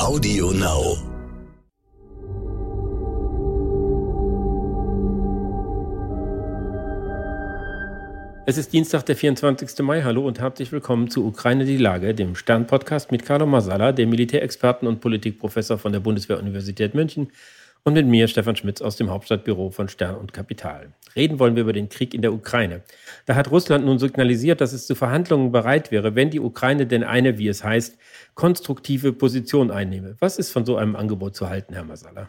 Audio Now. Es ist Dienstag, der 24. Mai. Hallo und herzlich willkommen zu Ukraine die Lage, dem Stern-Podcast mit Carlo Masala, dem Militärexperten und Politikprofessor von der Bundeswehr-Universität München und mit mir, Stefan Schmitz, aus dem Hauptstadtbüro von Stern und Kapital. Reden wollen wir über den Krieg in der Ukraine. Da hat Russland nun signalisiert, dass es zu Verhandlungen bereit wäre, wenn die Ukraine denn eine, wie es heißt, konstruktive Position einnehme. Was ist von so einem Angebot zu halten, Herr Masala?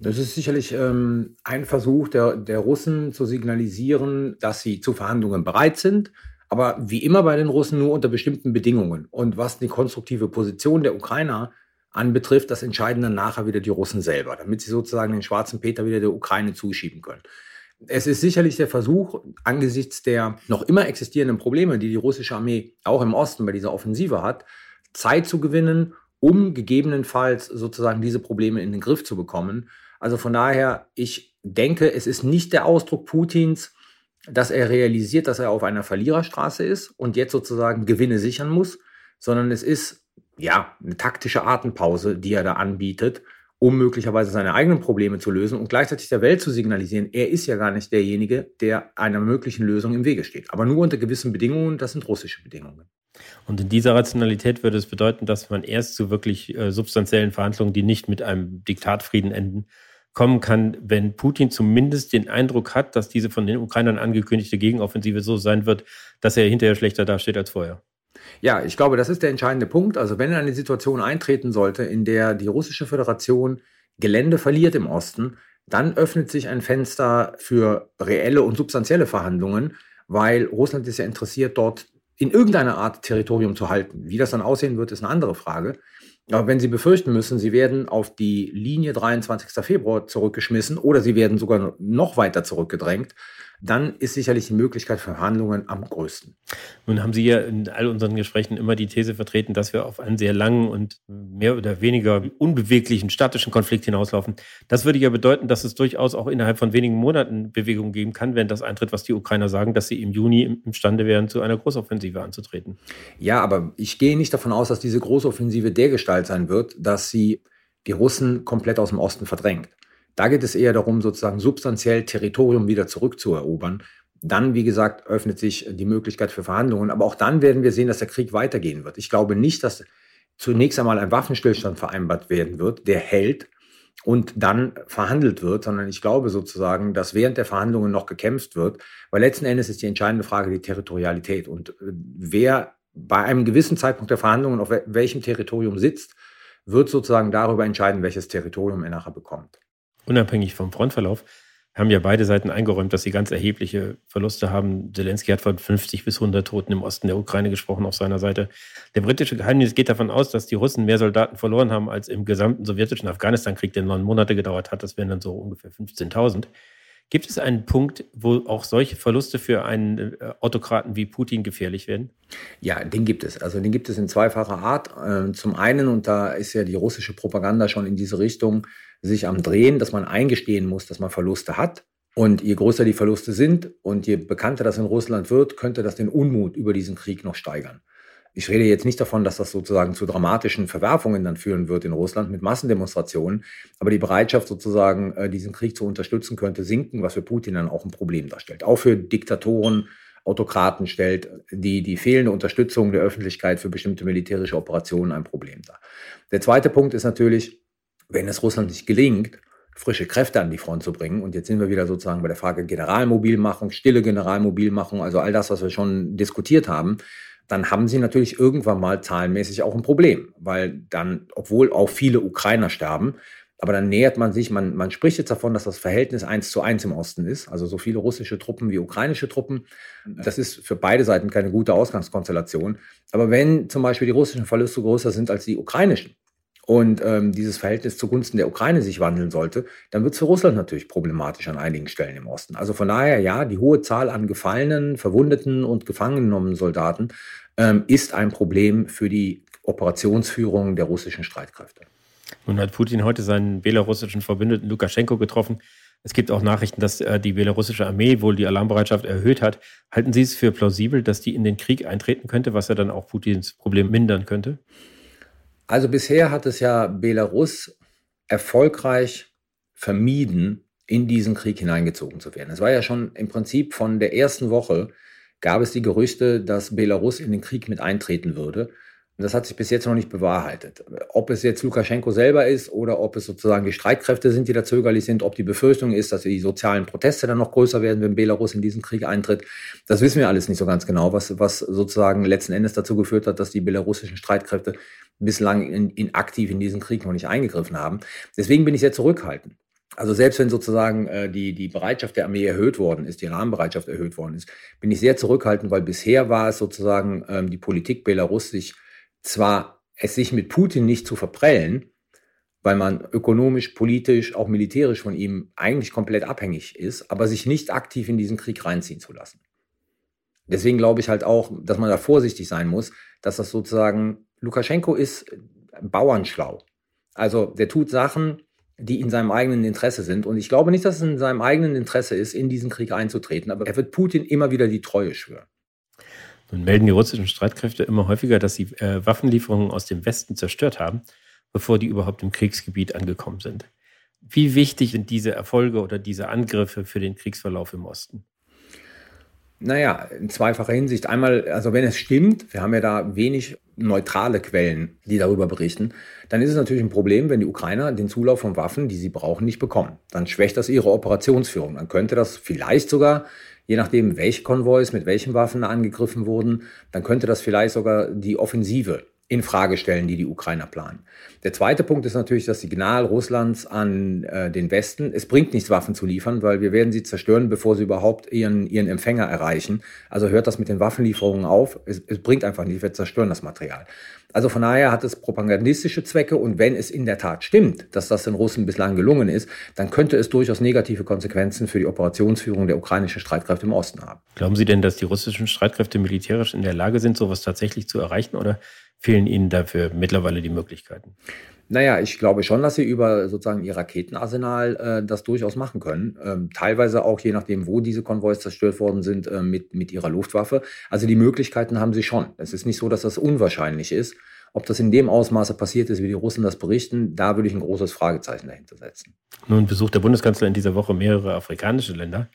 Das ist sicherlich ähm, ein Versuch der, der Russen zu signalisieren, dass sie zu Verhandlungen bereit sind, aber wie immer bei den Russen nur unter bestimmten Bedingungen. Und was die konstruktive Position der Ukrainer anbetrifft, das entscheiden dann nachher wieder die Russen selber, damit sie sozusagen den schwarzen Peter wieder der Ukraine zuschieben können. Es ist sicherlich der Versuch, angesichts der noch immer existierenden Probleme, die die russische Armee auch im Osten bei dieser Offensive hat, Zeit zu gewinnen, um gegebenenfalls sozusagen diese Probleme in den Griff zu bekommen. Also von daher, ich denke, es ist nicht der Ausdruck Putins, dass er realisiert, dass er auf einer Verliererstraße ist und jetzt sozusagen Gewinne sichern muss, sondern es ist ja, eine taktische Atempause, die er da anbietet, um möglicherweise seine eigenen Probleme zu lösen und gleichzeitig der Welt zu signalisieren, er ist ja gar nicht derjenige, der einer möglichen Lösung im Wege steht. Aber nur unter gewissen Bedingungen, das sind russische Bedingungen. Und in dieser Rationalität würde es bedeuten, dass man erst zu wirklich äh, substanziellen Verhandlungen, die nicht mit einem Diktatfrieden enden, kommen kann, wenn Putin zumindest den Eindruck hat, dass diese von den Ukrainern angekündigte Gegenoffensive so sein wird, dass er hinterher schlechter dasteht als vorher. Ja, ich glaube, das ist der entscheidende Punkt. Also wenn eine Situation eintreten sollte, in der die russische Föderation Gelände verliert im Osten, dann öffnet sich ein Fenster für reelle und substanzielle Verhandlungen, weil Russland ist ja interessiert, dort in irgendeiner Art Territorium zu halten. Wie das dann aussehen wird, ist eine andere Frage. Aber wenn Sie befürchten müssen, Sie werden auf die Linie 23. Februar zurückgeschmissen oder Sie werden sogar noch weiter zurückgedrängt, dann ist sicherlich die Möglichkeit für Verhandlungen am größten. Nun haben Sie ja in all unseren Gesprächen immer die These vertreten, dass wir auf einen sehr langen und mehr oder weniger unbeweglichen statischen Konflikt hinauslaufen. Das würde ja bedeuten, dass es durchaus auch innerhalb von wenigen Monaten Bewegung geben kann, wenn das eintritt, was die Ukrainer sagen, dass sie im Juni imstande wären, zu einer Großoffensive anzutreten. Ja, aber ich gehe nicht davon aus, dass diese Großoffensive dergestalt sein wird, dass sie die Russen komplett aus dem Osten verdrängt. Da geht es eher darum, sozusagen substanziell Territorium wieder zurückzuerobern. Dann, wie gesagt, öffnet sich die Möglichkeit für Verhandlungen. Aber auch dann werden wir sehen, dass der Krieg weitergehen wird. Ich glaube nicht, dass zunächst einmal ein Waffenstillstand vereinbart werden wird, der hält und dann verhandelt wird, sondern ich glaube sozusagen, dass während der Verhandlungen noch gekämpft wird, weil letzten Endes ist die entscheidende Frage die Territorialität und äh, wer bei einem gewissen Zeitpunkt der Verhandlungen auf welchem Territorium sitzt, wird sozusagen darüber entscheiden, welches Territorium er nachher bekommt unabhängig vom Frontverlauf, haben ja beide Seiten eingeräumt, dass sie ganz erhebliche Verluste haben. Zelensky hat von 50 bis 100 Toten im Osten der Ukraine gesprochen auf seiner Seite. Der britische Geheimdienst geht davon aus, dass die Russen mehr Soldaten verloren haben als im gesamten sowjetischen Afghanistan-Krieg, der neun Monate gedauert hat. Das wären dann so ungefähr 15.000. Gibt es einen Punkt, wo auch solche Verluste für einen äh, Autokraten wie Putin gefährlich werden? Ja, den gibt es. Also den gibt es in zweifacher Art. Ähm, zum einen, und da ist ja die russische Propaganda schon in diese Richtung sich am Drehen, dass man eingestehen muss, dass man Verluste hat. Und je größer die Verluste sind und je bekannter das in Russland wird, könnte das den Unmut über diesen Krieg noch steigern. Ich rede jetzt nicht davon, dass das sozusagen zu dramatischen Verwerfungen dann führen wird in Russland mit Massendemonstrationen, aber die Bereitschaft sozusagen, äh, diesen Krieg zu unterstützen, könnte sinken, was für Putin dann auch ein Problem darstellt. Auch für Diktatoren, Autokraten stellt die, die fehlende Unterstützung der Öffentlichkeit für bestimmte militärische Operationen ein Problem dar. Der zweite Punkt ist natürlich, wenn es Russland nicht gelingt, frische Kräfte an die Front zu bringen. Und jetzt sind wir wieder sozusagen bei der Frage Generalmobilmachung, stille Generalmobilmachung, also all das, was wir schon diskutiert haben dann haben sie natürlich irgendwann mal zahlenmäßig auch ein Problem, weil dann, obwohl auch viele Ukrainer sterben, aber dann nähert man sich, man, man spricht jetzt davon, dass das Verhältnis eins zu eins im Osten ist, also so viele russische Truppen wie ukrainische Truppen. Das ist für beide Seiten keine gute Ausgangskonstellation. Aber wenn zum Beispiel die russischen Verluste größer sind als die ukrainischen, und ähm, dieses Verhältnis zugunsten der Ukraine sich wandeln sollte, dann wird es für Russland natürlich problematisch an einigen Stellen im Osten. Also von daher, ja, die hohe Zahl an gefallenen, verwundeten und gefangen genommenen Soldaten ähm, ist ein Problem für die Operationsführung der russischen Streitkräfte. Nun hat Putin heute seinen belarussischen Verbündeten Lukaschenko getroffen. Es gibt auch Nachrichten, dass die belarussische Armee wohl die Alarmbereitschaft erhöht hat. Halten Sie es für plausibel, dass die in den Krieg eintreten könnte, was ja dann auch Putins Problem mindern könnte? Also bisher hat es ja Belarus erfolgreich vermieden, in diesen Krieg hineingezogen zu werden. Es war ja schon im Prinzip von der ersten Woche gab es die Gerüchte, dass Belarus in den Krieg mit eintreten würde. Das hat sich bis jetzt noch nicht bewahrheitet. Ob es jetzt Lukaschenko selber ist oder ob es sozusagen die Streitkräfte sind, die da zögerlich sind, ob die Befürchtung ist, dass die sozialen Proteste dann noch größer werden, wenn Belarus in diesen Krieg eintritt, das wissen wir alles nicht so ganz genau, was, was sozusagen letzten Endes dazu geführt hat, dass die belarussischen Streitkräfte bislang in, in aktiv in diesen Krieg noch nicht eingegriffen haben. Deswegen bin ich sehr zurückhaltend. Also selbst wenn sozusagen äh, die, die Bereitschaft der Armee erhöht worden ist, die Rahmenbereitschaft erhöht worden ist, bin ich sehr zurückhaltend, weil bisher war es sozusagen ähm, die Politik Belarus, sich zwar es sich mit Putin nicht zu verprellen, weil man ökonomisch, politisch, auch militärisch von ihm eigentlich komplett abhängig ist, aber sich nicht aktiv in diesen Krieg reinziehen zu lassen. Deswegen glaube ich halt auch, dass man da vorsichtig sein muss, dass das sozusagen, Lukaschenko ist bauernschlau. Also der tut Sachen, die in seinem eigenen Interesse sind. Und ich glaube nicht, dass es in seinem eigenen Interesse ist, in diesen Krieg einzutreten, aber er wird Putin immer wieder die Treue schwören. Nun melden die russischen Streitkräfte immer häufiger, dass sie äh, Waffenlieferungen aus dem Westen zerstört haben, bevor die überhaupt im Kriegsgebiet angekommen sind. Wie wichtig sind diese Erfolge oder diese Angriffe für den Kriegsverlauf im Osten? Naja, in zweifacher Hinsicht. Einmal, also wenn es stimmt, wir haben ja da wenig neutrale Quellen, die darüber berichten, dann ist es natürlich ein Problem, wenn die Ukrainer den Zulauf von Waffen, die sie brauchen, nicht bekommen. Dann schwächt das ihre Operationsführung. Dann könnte das vielleicht sogar je nachdem, welche Konvois mit welchen Waffen angegriffen wurden, dann könnte das vielleicht sogar die Offensive in Frage stellen, die die Ukrainer planen. Der zweite Punkt ist natürlich das Signal Russlands an äh, den Westen. Es bringt nichts, Waffen zu liefern, weil wir werden sie zerstören, bevor sie überhaupt ihren, ihren Empfänger erreichen. Also hört das mit den Waffenlieferungen auf. Es, es bringt einfach nicht, wir zerstören das Material. Also von daher hat es propagandistische Zwecke und wenn es in der Tat stimmt, dass das den Russen bislang gelungen ist, dann könnte es durchaus negative Konsequenzen für die Operationsführung der ukrainischen Streitkräfte im Osten haben. Glauben Sie denn, dass die russischen Streitkräfte militärisch in der Lage sind, sowas tatsächlich zu erreichen oder fehlen Ihnen dafür mittlerweile die Möglichkeiten? Naja, ich glaube schon, dass sie über sozusagen ihr Raketenarsenal äh, das durchaus machen können. Ähm, teilweise auch je nachdem, wo diese Konvois zerstört worden sind, äh, mit, mit ihrer Luftwaffe. Also die Möglichkeiten haben sie schon. Es ist nicht so, dass das unwahrscheinlich ist. Ob das in dem Ausmaße passiert ist, wie die Russen das berichten, da würde ich ein großes Fragezeichen dahinter setzen. Nun besucht der Bundeskanzler in dieser Woche mehrere afrikanische Länder.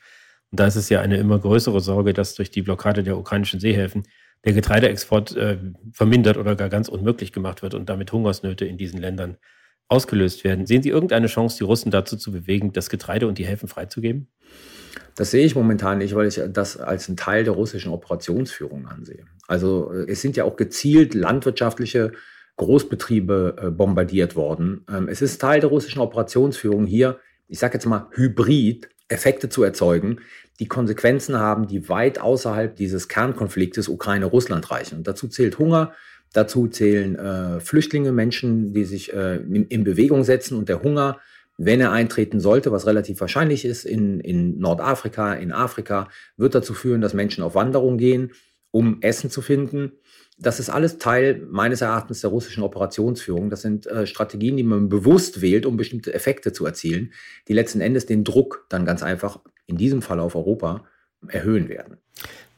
Und da ist es ja eine immer größere Sorge, dass durch die Blockade der ukrainischen Seehäfen der Getreideexport äh, vermindert oder gar ganz unmöglich gemacht wird und damit Hungersnöte in diesen Ländern ausgelöst werden. Sehen Sie irgendeine Chance, die Russen dazu zu bewegen, das Getreide und die Häfen freizugeben? Das sehe ich momentan nicht, weil ich das als einen Teil der russischen Operationsführung ansehe. Also äh, es sind ja auch gezielt landwirtschaftliche Großbetriebe äh, bombardiert worden. Ähm, es ist Teil der russischen Operationsführung hier, ich sage jetzt mal hybrid, Effekte zu erzeugen, die Konsequenzen haben, die weit außerhalb dieses Kernkonfliktes Ukraine-Russland reichen. Und dazu zählt Hunger, dazu zählen äh, Flüchtlinge, Menschen, die sich äh, in, in, Bewegung setzen und der Hunger, wenn er eintreten sollte, was relativ wahrscheinlich ist, in, in Nordafrika, in Afrika, wird dazu führen, dass Menschen auf Wanderung gehen, um Essen zu finden. Das ist alles Teil meines Erachtens der russischen Operationsführung. Das sind äh, Strategien, die man bewusst wählt, um bestimmte Effekte zu erzielen, die letzten Endes den Druck dann ganz einfach in diesem Fall auf Europa, erhöhen werden.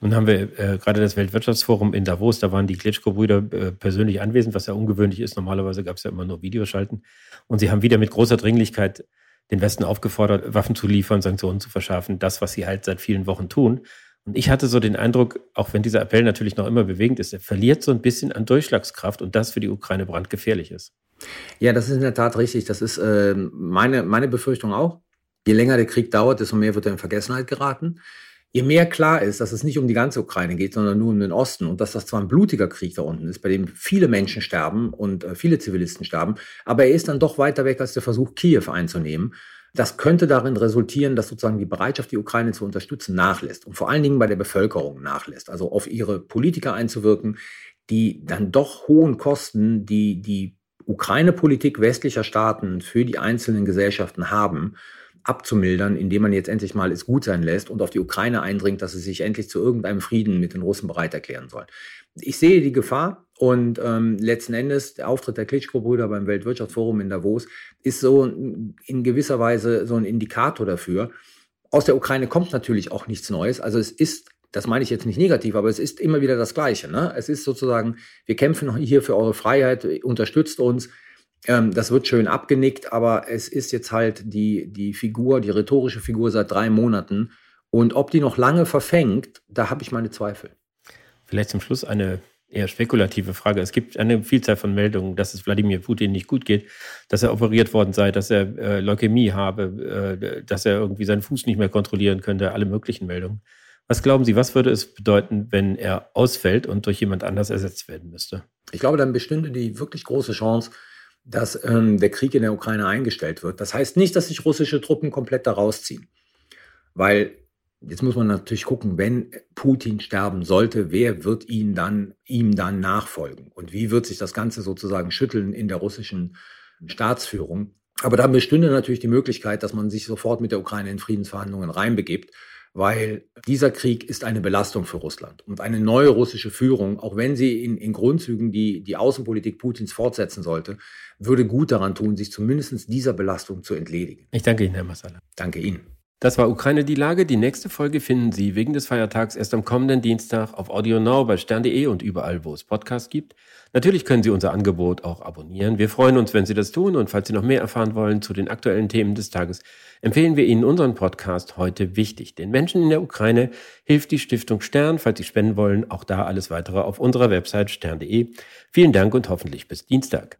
Nun haben wir äh, gerade das Weltwirtschaftsforum in Davos, da waren die Klitschko-Brüder äh, persönlich anwesend, was ja ungewöhnlich ist. Normalerweise gab es ja immer nur Videoschalten. Und sie haben wieder mit großer Dringlichkeit den Westen aufgefordert, Waffen zu liefern, Sanktionen zu verschärfen, das, was sie halt seit vielen Wochen tun. Und ich hatte so den Eindruck, auch wenn dieser Appell natürlich noch immer bewegend ist, er verliert so ein bisschen an Durchschlagskraft und das für die Ukraine brandgefährlich ist. Ja, das ist in der Tat richtig. Das ist äh, meine, meine Befürchtung auch. Je länger der Krieg dauert, desto mehr wird er in Vergessenheit geraten. Je mehr klar ist, dass es nicht um die ganze Ukraine geht, sondern nur um den Osten und dass das zwar ein blutiger Krieg da unten ist, bei dem viele Menschen sterben und äh, viele Zivilisten sterben, aber er ist dann doch weiter weg als der Versuch, Kiew einzunehmen. Das könnte darin resultieren, dass sozusagen die Bereitschaft, die Ukraine zu unterstützen, nachlässt und vor allen Dingen bei der Bevölkerung nachlässt, also auf ihre Politiker einzuwirken, die dann doch hohen Kosten, die die Ukraine-Politik westlicher Staaten für die einzelnen Gesellschaften haben, abzumildern, indem man jetzt endlich mal es gut sein lässt und auf die Ukraine eindringt, dass sie sich endlich zu irgendeinem Frieden mit den Russen bereit erklären soll. Ich sehe die Gefahr und ähm, letzten Endes der Auftritt der Klitschko-Brüder beim Weltwirtschaftsforum in Davos ist so in gewisser Weise so ein Indikator dafür. Aus der Ukraine kommt natürlich auch nichts Neues. Also es ist das meine ich jetzt nicht negativ, aber es ist immer wieder das Gleiche. Ne? Es ist sozusagen, wir kämpfen hier für eure Freiheit, unterstützt uns. Ähm, das wird schön abgenickt, aber es ist jetzt halt die, die Figur, die rhetorische Figur seit drei Monaten. Und ob die noch lange verfängt, da habe ich meine Zweifel. Vielleicht zum Schluss eine eher spekulative Frage. Es gibt eine Vielzahl von Meldungen, dass es Wladimir Putin nicht gut geht, dass er operiert worden sei, dass er äh, Leukämie habe, äh, dass er irgendwie seinen Fuß nicht mehr kontrollieren könnte, alle möglichen Meldungen. Was glauben Sie, was würde es bedeuten, wenn er ausfällt und durch jemand anders ersetzt werden müsste? Ich glaube, dann bestünde die wirklich große Chance, dass ähm, der Krieg in der Ukraine eingestellt wird. Das heißt nicht, dass sich russische Truppen komplett da rausziehen. Weil Jetzt muss man natürlich gucken, wenn Putin sterben sollte, wer wird ihn dann, ihm dann nachfolgen? Und wie wird sich das Ganze sozusagen schütteln in der russischen Staatsführung? Aber da bestünde natürlich die Möglichkeit, dass man sich sofort mit der Ukraine in Friedensverhandlungen reinbegibt, weil dieser Krieg ist eine Belastung für Russland. Und eine neue russische Führung, auch wenn sie in, in Grundzügen die, die Außenpolitik Putins fortsetzen sollte, würde gut daran tun, sich zumindest dieser Belastung zu entledigen. Ich danke Ihnen, Herr Massala. Danke Ihnen. Das war Ukraine die Lage. Die nächste Folge finden Sie wegen des Feiertags erst am kommenden Dienstag auf Audio Now bei stern.de und überall, wo es Podcasts gibt. Natürlich können Sie unser Angebot auch abonnieren. Wir freuen uns, wenn Sie das tun und falls Sie noch mehr erfahren wollen zu den aktuellen Themen des Tages, empfehlen wir Ihnen unseren Podcast heute wichtig. Den Menschen in der Ukraine hilft die Stiftung Stern. Falls Sie spenden wollen, auch da alles weitere auf unserer Website stern.de. Vielen Dank und hoffentlich bis Dienstag.